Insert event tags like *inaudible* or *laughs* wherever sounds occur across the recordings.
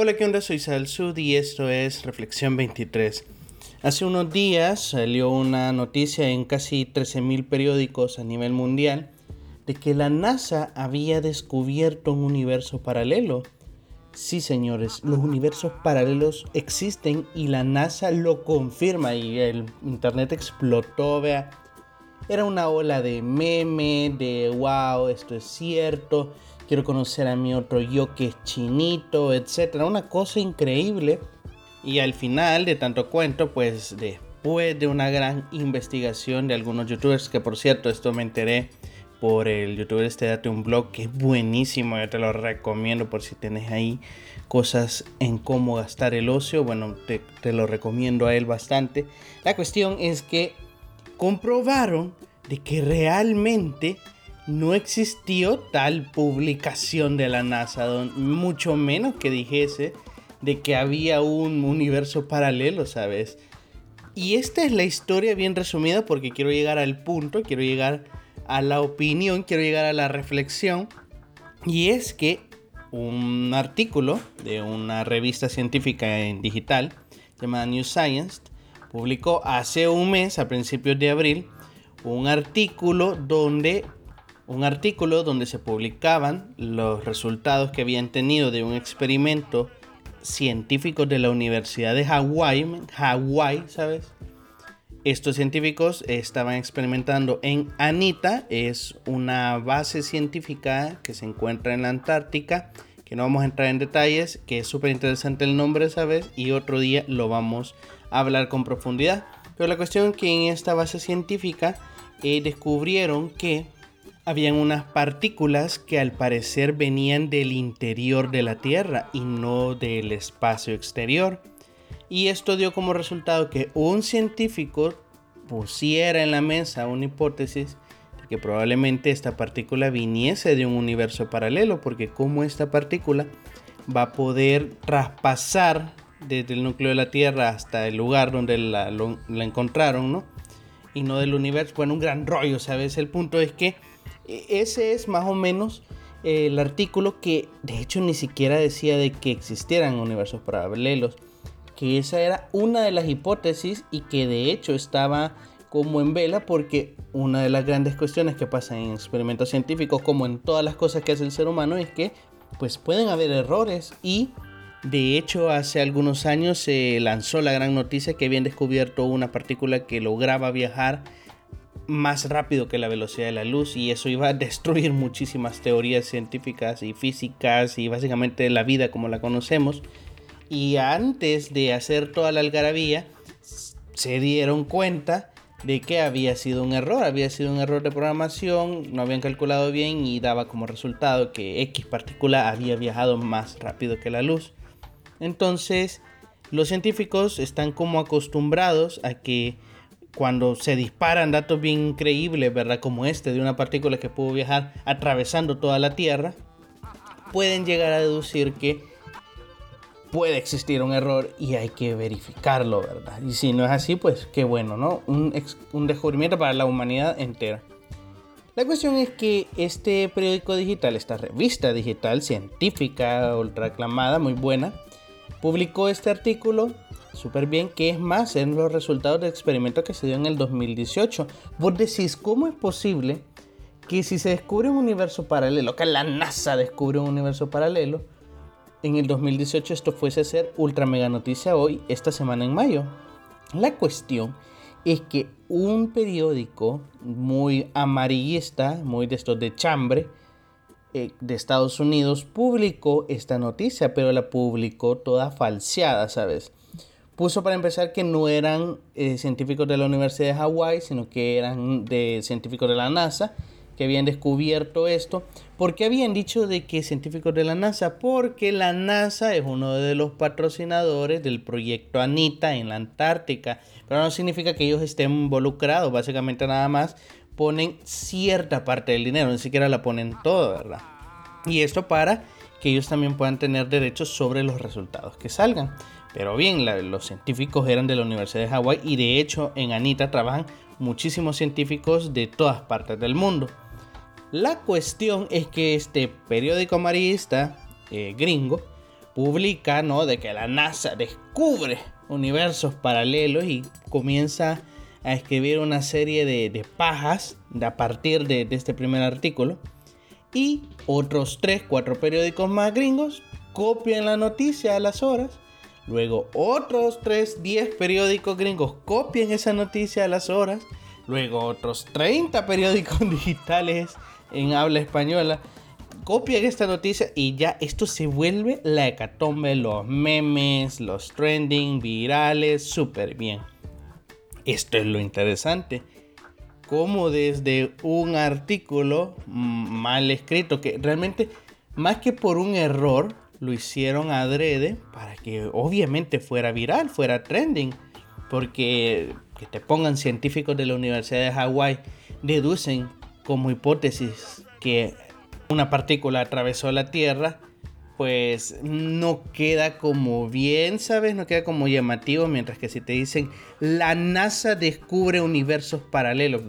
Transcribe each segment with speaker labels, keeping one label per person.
Speaker 1: Hola, ¿qué onda? Soy Sud y esto es Reflexión 23. Hace unos días salió una noticia en casi 13.000 periódicos a nivel mundial de que la NASA había descubierto un universo paralelo. Sí, señores, los universos paralelos existen y la NASA lo confirma y el internet explotó, vea. Era una ola de meme, de wow, esto es cierto quiero conocer a mi otro yo que es chinito, etcétera. Una cosa increíble. Y al final de tanto cuento, pues después de una gran investigación de algunos youtubers, que por cierto, esto me enteré por el youtuber este Date un blog que es buenísimo, yo te lo recomiendo por si tienes ahí cosas en cómo gastar el ocio, bueno, te, te lo recomiendo a él bastante. La cuestión es que comprobaron de que realmente no existió tal publicación de la NASA, mucho menos que dijese de que había un universo paralelo, ¿sabes? Y esta es la historia bien resumida porque quiero llegar al punto, quiero llegar a la opinión, quiero llegar a la reflexión. Y es que un artículo de una revista científica en digital llamada New Science publicó hace un mes, a principios de abril, un artículo donde un artículo donde se publicaban los resultados que habían tenido de un experimento científico de la Universidad de Hawái, Hawái, ¿sabes? Estos científicos estaban experimentando en Anita, es una base científica que se encuentra en la Antártica, que no vamos a entrar en detalles, que es súper interesante el nombre, ¿sabes? Y otro día lo vamos a hablar con profundidad. Pero la cuestión es que en esta base científica eh, descubrieron que habían unas partículas que al parecer venían del interior de la Tierra y no del espacio exterior. Y esto dio como resultado que un científico pusiera en la mesa una hipótesis de que probablemente esta partícula viniese de un universo paralelo, porque como esta partícula va a poder traspasar desde el núcleo de la Tierra hasta el lugar donde la, encontraron, ¿no? Y no del universo, bueno, un gran rollo, ¿sabes? El punto es que ese es más o menos eh, el artículo que de hecho ni siquiera decía de que existieran universos paralelos, que esa era una de las hipótesis y que de hecho estaba como en vela porque una de las grandes cuestiones que pasan en experimentos científicos como en todas las cosas que hace el ser humano es que pues pueden haber errores. Y de hecho hace algunos años se lanzó la gran noticia que habían descubierto una partícula que lograba viajar más rápido que la velocidad de la luz y eso iba a *laughs* destruir muchísimas teorías científicas y físicas y básicamente la vida como la conocemos. Y antes de hacer toda la algarabía, se dieron cuenta de que había sido un error, había sido un error de programación, no habían calculado bien y daba como resultado que X partícula había viajado más rápido que la luz. Entonces, los científicos están como acostumbrados a que cuando se disparan datos bien increíbles, ¿verdad? Como este de una partícula que pudo viajar atravesando toda la Tierra, pueden llegar a deducir que puede existir un error y hay que verificarlo, ¿verdad? Y si no es así, pues qué bueno, ¿no? Un, un descubrimiento para la humanidad entera. La cuestión es que este periódico digital, esta revista digital científica, ultra aclamada, muy buena, publicó este artículo súper bien, que es más, en los resultados del experimento que se dio en el 2018. Vos decís, ¿cómo es posible que si se descubre un universo paralelo, que la NASA descubre un universo paralelo, en el 2018 esto fuese a ser ultra mega noticia hoy, esta semana en mayo? La cuestión es que un periódico muy amarillista, muy de estos de chambre, eh, de Estados Unidos publicó esta noticia, pero la publicó toda falseada, ¿sabes? Puso para empezar que no eran eh, científicos de la Universidad de Hawái, sino que eran de científicos de la NASA que habían descubierto esto. ¿Por qué habían dicho de que científicos de la NASA? Porque la NASA es uno de los patrocinadores del proyecto Anita en la Antártica. Pero no significa que ellos estén involucrados, básicamente nada más ponen cierta parte del dinero, ni siquiera la ponen todo, ¿verdad? Y esto para que ellos también puedan tener derechos sobre los resultados que salgan. Pero bien, los científicos eran de la Universidad de Hawái y de hecho en Anita trabajan muchísimos científicos de todas partes del mundo. La cuestión es que este periódico amarillista eh, gringo publica, ¿no? De que la NASA descubre universos paralelos y comienza a escribir una serie de, pajas a partir de, de, este primer artículo. Y otros 3, 4 periódicos más gringos copian la noticia a las horas. Luego otros 3, 10 periódicos gringos copian esa noticia a las horas. Luego otros 30 periódicos *laughs* digitales en habla española copian esta noticia y ya esto se vuelve la hecatombe, los memes, los trending, virales, súper bien. Esto es lo interesante. Como desde un artículo mal escrito, que realmente más que por un error, lo hicieron adrede para que obviamente fuera viral, fuera trending. Porque que te pongan científicos de la Universidad de Hawái deducen como hipótesis que una partícula atravesó la Tierra, pues no queda como bien, ¿sabes? No queda como llamativo, mientras que si te dicen la NASA descubre universos paralelos,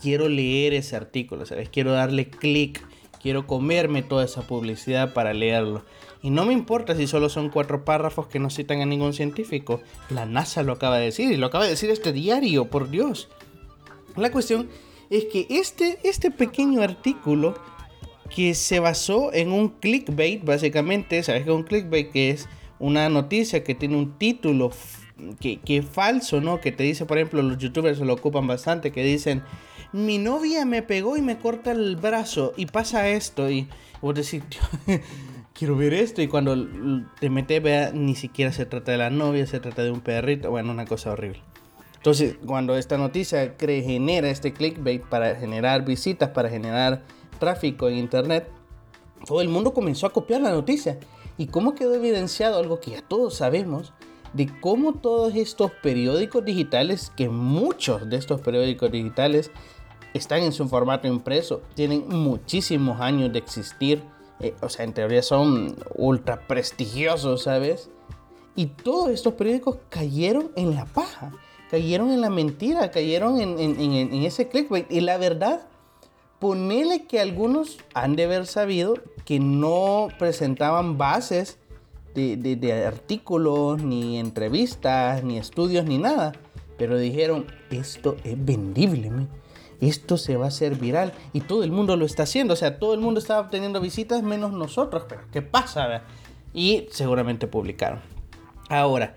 Speaker 1: quiero leer ese artículo, ¿sabes? Quiero darle clic, quiero comerme toda esa publicidad para leerlo. Y no me importa si solo son cuatro párrafos que no citan a ningún científico. La NASA lo acaba de decir y lo acaba de decir este diario, por Dios. La cuestión es que este, este pequeño artículo que se basó en un clickbait, básicamente, ¿sabes qué es un clickbait? Que es una noticia que tiene un título que, que falso, ¿no? Que te dice, por ejemplo, los youtubers se lo ocupan bastante, que dicen, mi novia me pegó y me corta el brazo y pasa esto y vos decís, *laughs* quiero ver esto y cuando te metes, vea, ni siquiera se trata de la novia, se trata de un perrito, bueno, una cosa horrible. Entonces, cuando esta noticia genera este clickbait para generar visitas, para generar tráfico en internet, todo el mundo comenzó a copiar la noticia. ¿Y cómo quedó evidenciado algo que ya todos sabemos? De cómo todos estos periódicos digitales, que muchos de estos periódicos digitales están en su formato impreso, tienen muchísimos años de existir, eh, o sea, en teoría son ultra prestigiosos, ¿sabes? Y todos estos periódicos cayeron en la paja cayeron en la mentira, cayeron en, ese clickbait. Y la verdad, ponele que algunos han de haber sabido que no presentaban bases de, artículos, ni entrevistas, ni estudios, ni nada. Pero dijeron, esto es vendible, esto se va a hacer viral. Y todo el mundo lo está haciendo. O sea, todo el mundo está obteniendo visitas menos nosotros. Pero, ¿qué pasa? Y seguramente publicaron. Ahora,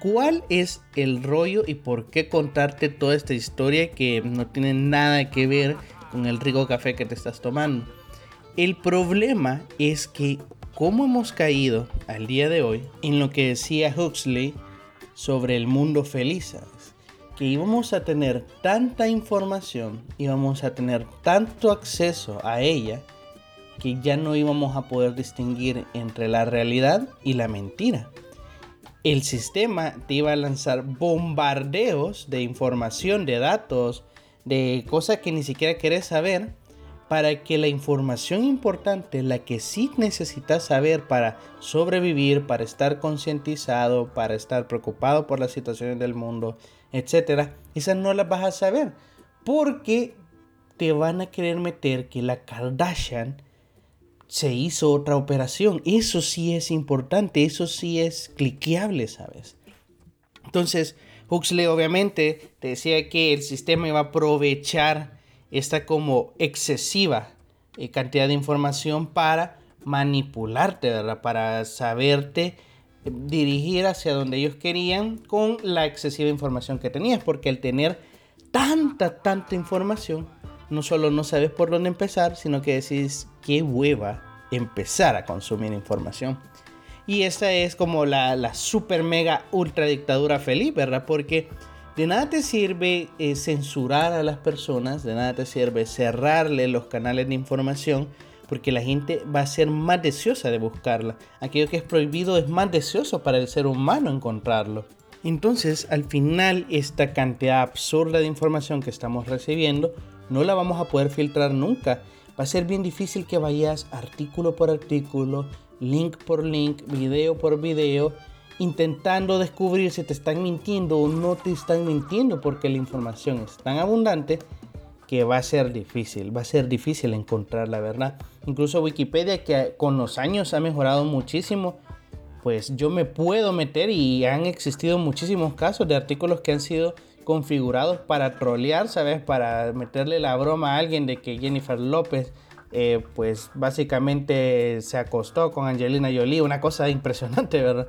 Speaker 1: cuál es el rollo y por qué contarte toda esta historia que no tiene nada que ver con el rico café que te estás tomando. El problema es que cómo hemos caído al día de hoy en lo que decía Huxley sobre el mundo feliz, que íbamos a tener tanta información, íbamos a tener tanto acceso a ella, que ya no íbamos a poder distinguir entre la realidad y la mentira. El sistema te iba a lanzar bombardeos de información, de datos, de cosas que ni siquiera querés saber, para que la información importante, la que sí necesitas saber para sobrevivir, para estar concientizado, para estar preocupado por las situaciones del mundo, etcétera, esas no las vas a saber, porque te van a querer meter que la Kardashian se hizo otra operación. Eso sí es importante, eso sí es cliqueable, ¿sabes? Entonces, Huxley obviamente te decía que el sistema iba a aprovechar esta como excesiva eh, cantidad de información para manipularte, ¿verdad? Para saberte dirigir hacia donde ellos querían con la excesiva información que tenías, porque al tener tanta, tanta información, no solo no sabes por dónde empezar, sino que decís, qué hueva empezar a consumir información. Y esta es como la, la super mega ultra dictadura feliz, ¿verdad? Porque de nada te sirve eh, censurar a las personas, de nada te sirve cerrarle los canales de información, porque la gente va a ser más deseosa de buscarla. Aquello que es prohibido es más deseoso para el ser humano encontrarlo. Entonces, al final, esta cantidad absurda de información que estamos recibiendo no la vamos a poder filtrar nunca. Va a ser bien difícil que vayas artículo por artículo, link por link, video por video, intentando descubrir si te están mintiendo o no te están mintiendo, porque la información es tan abundante que va a ser difícil, va a ser difícil encontrar la verdad. Incluso Wikipedia, que con los años ha mejorado muchísimo, pues yo me puedo meter y han existido muchísimos casos de artículos que han sido configurados para trolear, ¿sabes? Para meterle la broma a alguien de que Jennifer López, eh, pues básicamente se acostó con Angelina Jolie, una cosa impresionante, ¿verdad?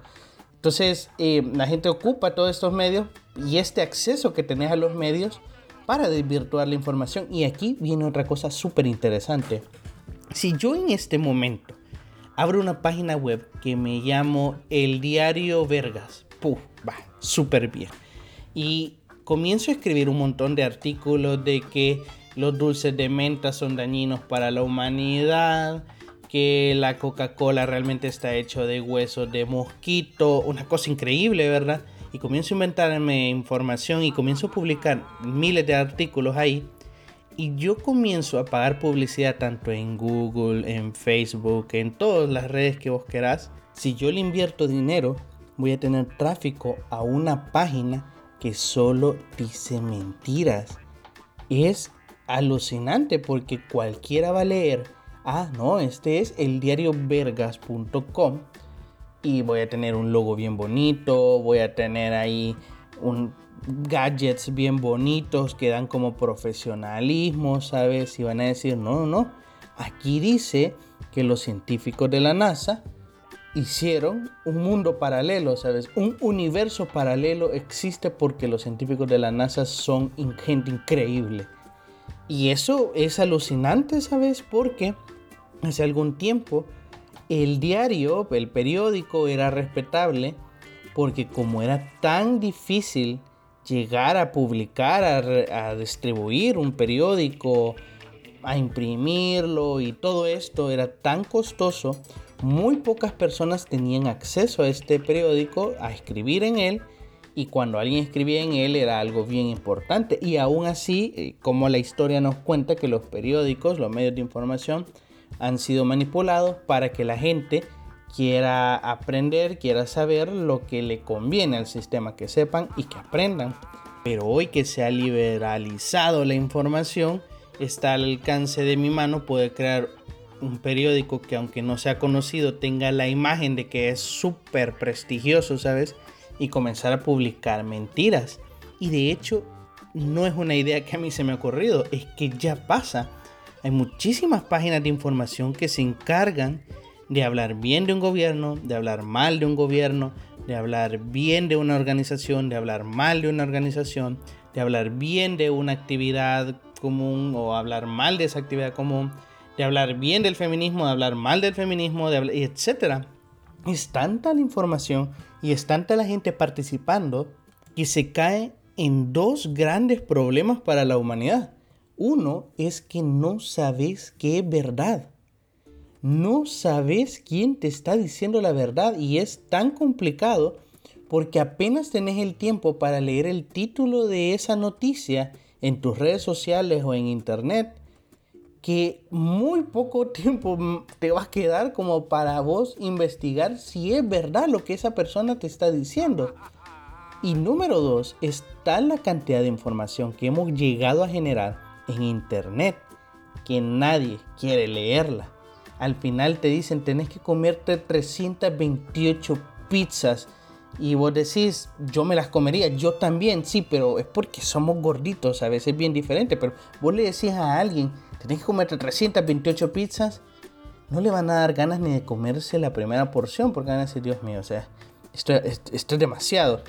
Speaker 1: Entonces, eh, la gente ocupa todos estos medios y este acceso que tenés a los medios para desvirtuar la información. Y aquí viene otra cosa súper interesante. Si yo en este momento abro una página web que me llamo El Diario Vergas, puf, va, súper bien. Y comienzo a escribir un montón de artículos de que los dulces de menta son dañinos para la humanidad, que la Coca-Cola realmente está hecho de huesos de mosquito, una cosa increíble, ¿verdad? Y comienzo a inventarme información y comienzo a publicar miles de artículos ahí. Y yo comienzo a pagar publicidad tanto en Google, en Facebook, en todas las redes que vos querás. Si yo le invierto dinero, voy a tener tráfico a una página que solo dice mentiras. Es alucinante porque cualquiera va a leer, ah, no, este es el y voy a tener un logo bien bonito, voy a tener ahí un gadgets bien bonitos que dan como profesionalismo, ¿sabes? Y van a decir, no, no, no, aquí dice que los científicos de la NASA hicieron un mundo paralelo, ¿sabes? Un universo paralelo existe porque los científicos de la NASA son gente increíble. Y eso es alucinante, ¿sabes? Porque hace algún tiempo el diario, el periódico era respetable porque como era tan difícil llegar a publicar, a, distribuir un periódico, a imprimirlo y todo esto era tan costoso, muy pocas personas tenían acceso a este periódico, a escribir en él, y cuando alguien escribía en él era algo bien importante. Y aún así, eh, como la historia nos cuenta que los periódicos, los medios de información, han sido manipulados para que la gente quiera aprender, quiera saber lo que le conviene al sistema, que sepan y que aprendan. Pero hoy que se ha liberalizado la información, está al alcance de mi mano poder crear un periódico que aunque no sea conocido tenga la imagen de que es súper prestigioso, ¿sabes? Y comenzar a publicar mentiras. Y de hecho, no es una idea que a mí se me ha ocurrido, es que ya pasa. Hay muchísimas páginas de información que se encargan de hablar bien de un gobierno, de hablar mal de un gobierno, de hablar bien de una organización, de hablar mal de una organización, de hablar bien de una actividad común o hablar mal de esa actividad común de hablar bien del feminismo, de hablar mal del feminismo, de hablar, etc. Es tanta la información y es tanta la gente participando que se cae en dos grandes problemas para la humanidad. Uno es que no sabes qué es verdad. No sabes quién te está diciendo la verdad y es tan complicado porque apenas tenés el tiempo para leer el título de esa noticia en tus redes sociales o en internet que muy poco *laughs* tiempo te va a quedar como para vos investigar si es verdad lo que esa persona te está diciendo. Y número dos, está la cantidad de información que hemos llegado a generar en internet que nadie quiere leerla. Al final te dicen tenés que comerte 328 pizzas y vos decís, yo me las comería, yo también, sí, pero es porque somos gorditos, a veces es bien diferente, pero vos le decís a alguien, tenés que comerte 328 pizzas, no le van a dar ganas ni de comerse la primera porción, porque van a decir, Dios mío, o sea, esto, esto, es demasiado.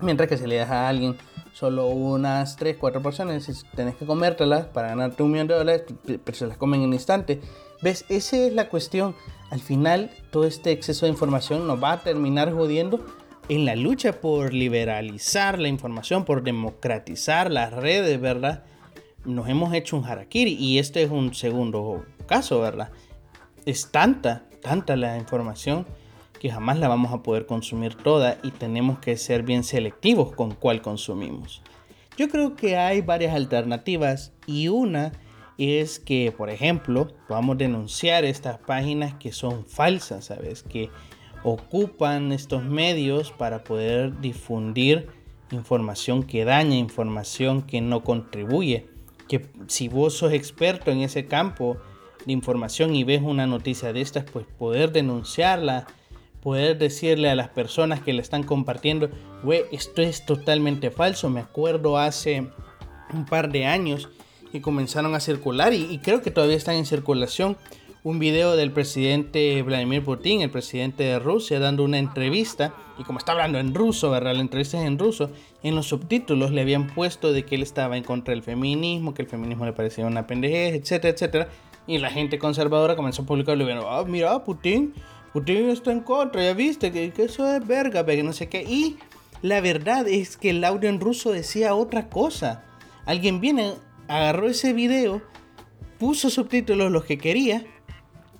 Speaker 1: Mientras que si le das a alguien solo unas 3, 4 porciones, tenés que comértelas para ganarte un millón de dólares, pero se las comen en un instante. ¿Ves? Esa es la cuestión. Al final, todo este exceso de información nos va a terminar jodiendo en la lucha por liberalizar la información, por democratizar las redes, ¿verdad? Nos hemos hecho un harakiri y este es un segundo caso, ¿verdad? Es tanta, tanta la información que jamás la vamos a poder consumir toda y tenemos que ser bien selectivos con cuál consumimos. Yo creo que hay varias alternativas y una es que, por ejemplo, podamos denunciar estas páginas que son falsas, ¿sabes? Que ocupan estos medios para poder difundir información que daña, información que no contribuye. Que si vos sos experto en ese campo de información y ves una noticia de estas, pues poder denunciarla, poder decirle a las personas que le están compartiendo, güey, esto es totalmente falso. Me acuerdo hace un par de años y comenzaron a circular y, creo que todavía están en circulación un video del presidente Vladimir Putin, el presidente de Rusia, dando una entrevista. Y como está hablando en ruso, ¿verdad? La entrevista es en ruso. En los subtítulos le habían puesto de que él estaba en contra del feminismo, que el feminismo le parecía una pendejez, etcétera, etcétera. Y la gente conservadora comenzó a publicarlo y bueno, ah, mira, Putin, Putin está en contra, ya viste, que, eso es verga, que no sé qué. Y la verdad es que el audio en ruso decía otra cosa. Alguien viene, agarró ese video, puso subtítulos los que quería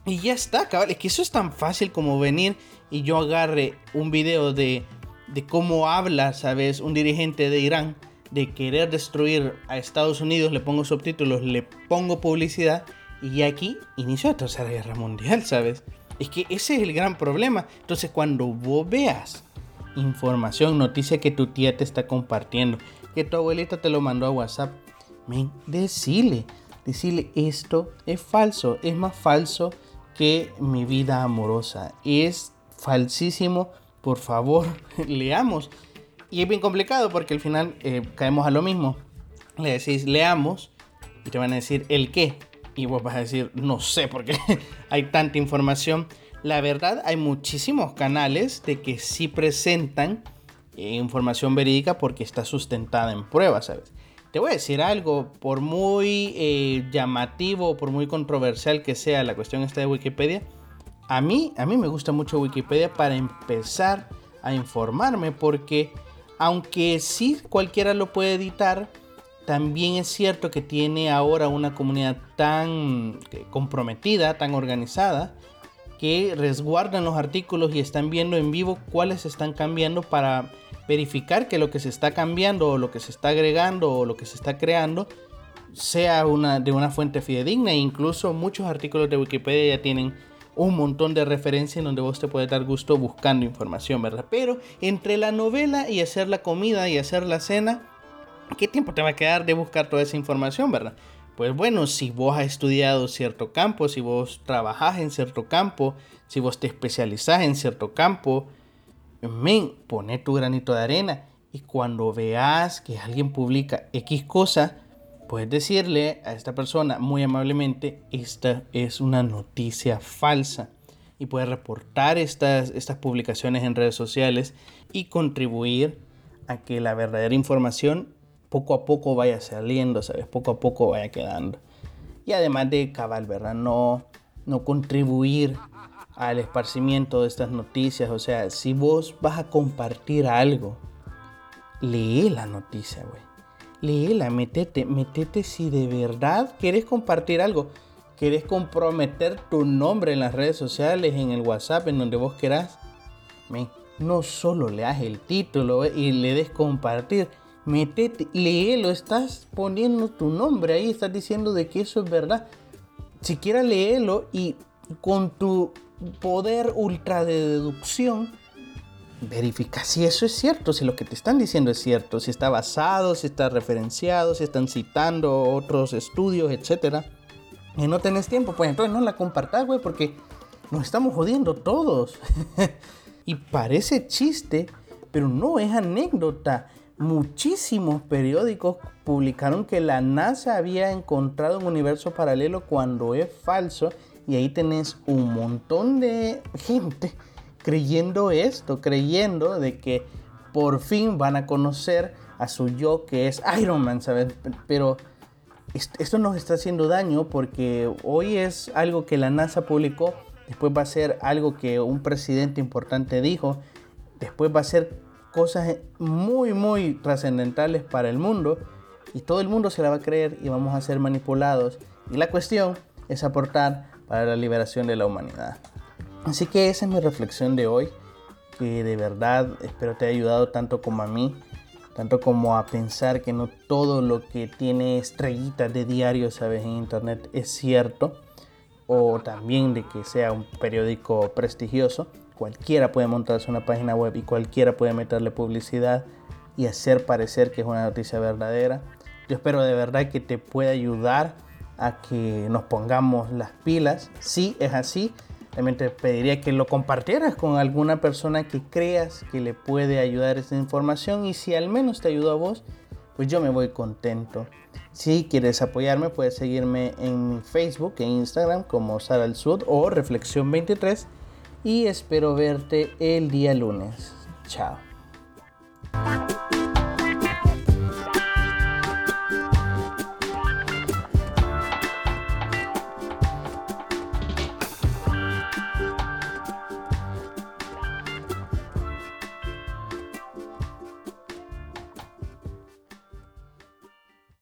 Speaker 1: y ya está, cabal. Es que eso es tan fácil como venir y yo agarre un video de, de cómo habla, ¿sabes? Un dirigente de Irán de querer destruir a Estados Unidos, le pongo subtítulos, le pongo publicidad y aquí inició la Tercera Guerra Mundial, ¿sabes? Es que ese es el gran problema. Entonces cuando vos veas información, noticia que tu tía te está compartiendo, que tu abuelita te lo mandó a WhatsApp, men, decile, decile esto es falso, es más falso que mi vida amorosa. Es falsísimo, por favor, *laughs* leamos. Y es bien complicado porque al final eh, caemos a lo mismo. Le decís leamos y te van a decir el qué. Y vos vas a decir no sé porque *laughs* hay tanta información. La verdad, hay muchísimos canales de que sí presentan eh, información verídica porque está sustentada en pruebas, ¿sabes? Te voy a decir algo, por muy eh, llamativo, por muy controversial que sea la cuestión esta de Wikipedia, a mí, a mí me gusta mucho Wikipedia para empezar a informarme porque aunque sí cualquiera lo puede editar, también es cierto que tiene ahora una comunidad tan eh, comprometida, tan organizada, que resguardan los artículos y están viendo en vivo cuáles están cambiando para verificar que lo que se está cambiando o lo que se está agregando o lo que se está creando sea una, de una fuente fidedigna. E incluso muchos artículos de Wikipedia ya tienen un montón de referencias en donde vos te puedes dar gusto buscando información, ¿verdad? Pero entre la novela y hacer la comida y hacer la cena, ¿qué tiempo te va a quedar de buscar toda esa información, ¿verdad? Pues bueno, si vos has estudiado cierto campo, si vos trabajás en cierto campo, si vos te especializás en cierto campo, men, pone tu granito de arena y cuando veas que alguien publica X cosa, puedes decirle a esta persona muy amablemente, esta es una noticia falsa. Y puedes reportar estas, estas publicaciones en redes sociales y contribuir a que la verdadera información poco a poco vaya saliendo, ¿sabes? Poco a poco vaya quedando. Y además de cabal, ¿verdad? No, no contribuir al esparcimiento de estas noticias. O sea, si vos vas a compartir algo, lee la noticia, güey. Léela, metete, metete si de verdad quieres compartir algo. Quieres comprometer tu nombre en las redes sociales, en el WhatsApp, en donde vos querás. no solo leas el título y le des compartir. Metete, léelo, estás poniendo tu nombre ahí, estás diciendo de que eso es verdad. Siquiera léelo y con tu poder ultra de deducción, verifica si eso es cierto, si lo que te están diciendo es cierto, si está basado, si está referenciado, si están citando otros estudios, etc. Y no tenés tiempo, pues entonces no la compartas, güey, porque nos estamos jodiendo todos. *laughs* y parece chiste, pero no es anécdota. Muchísimos periódicos publicaron que la NASA había encontrado un universo paralelo cuando es falso y ahí tenés un montón de gente creyendo esto, creyendo de que por fin van a conocer a su yo que es Iron Man, ¿sabes? Pero esto nos está haciendo daño porque hoy es algo que la NASA publicó, después va a ser algo que un presidente importante dijo, después va a ser cosas muy, muy trascendentales para el mundo y todo el mundo se la va a creer y vamos a ser manipulados. Y la cuestión es aportar para la liberación de la humanidad. Así que esa es mi reflexión de hoy, que de verdad espero te haya ayudado tanto como a mí, tanto como a pensar que no todo lo que tiene estrellitas de diario, sabes, en internet es cierto, o también de que sea un periódico prestigioso. Cualquiera puede montarse una página web y cualquiera puede meterle publicidad y hacer parecer que es una noticia verdadera. Yo espero de verdad que te pueda ayudar a que nos pongamos las pilas. Si es así, También te pediría que lo compartieras con alguna persona que creas que le puede ayudar esta información y si al menos te ayudó a vos, pues yo me voy contento. Si quieres apoyarme, puedes seguirme en Facebook e Instagram como Sara el Sud o Reflexión 23 y espero verte el día lunes. Chao.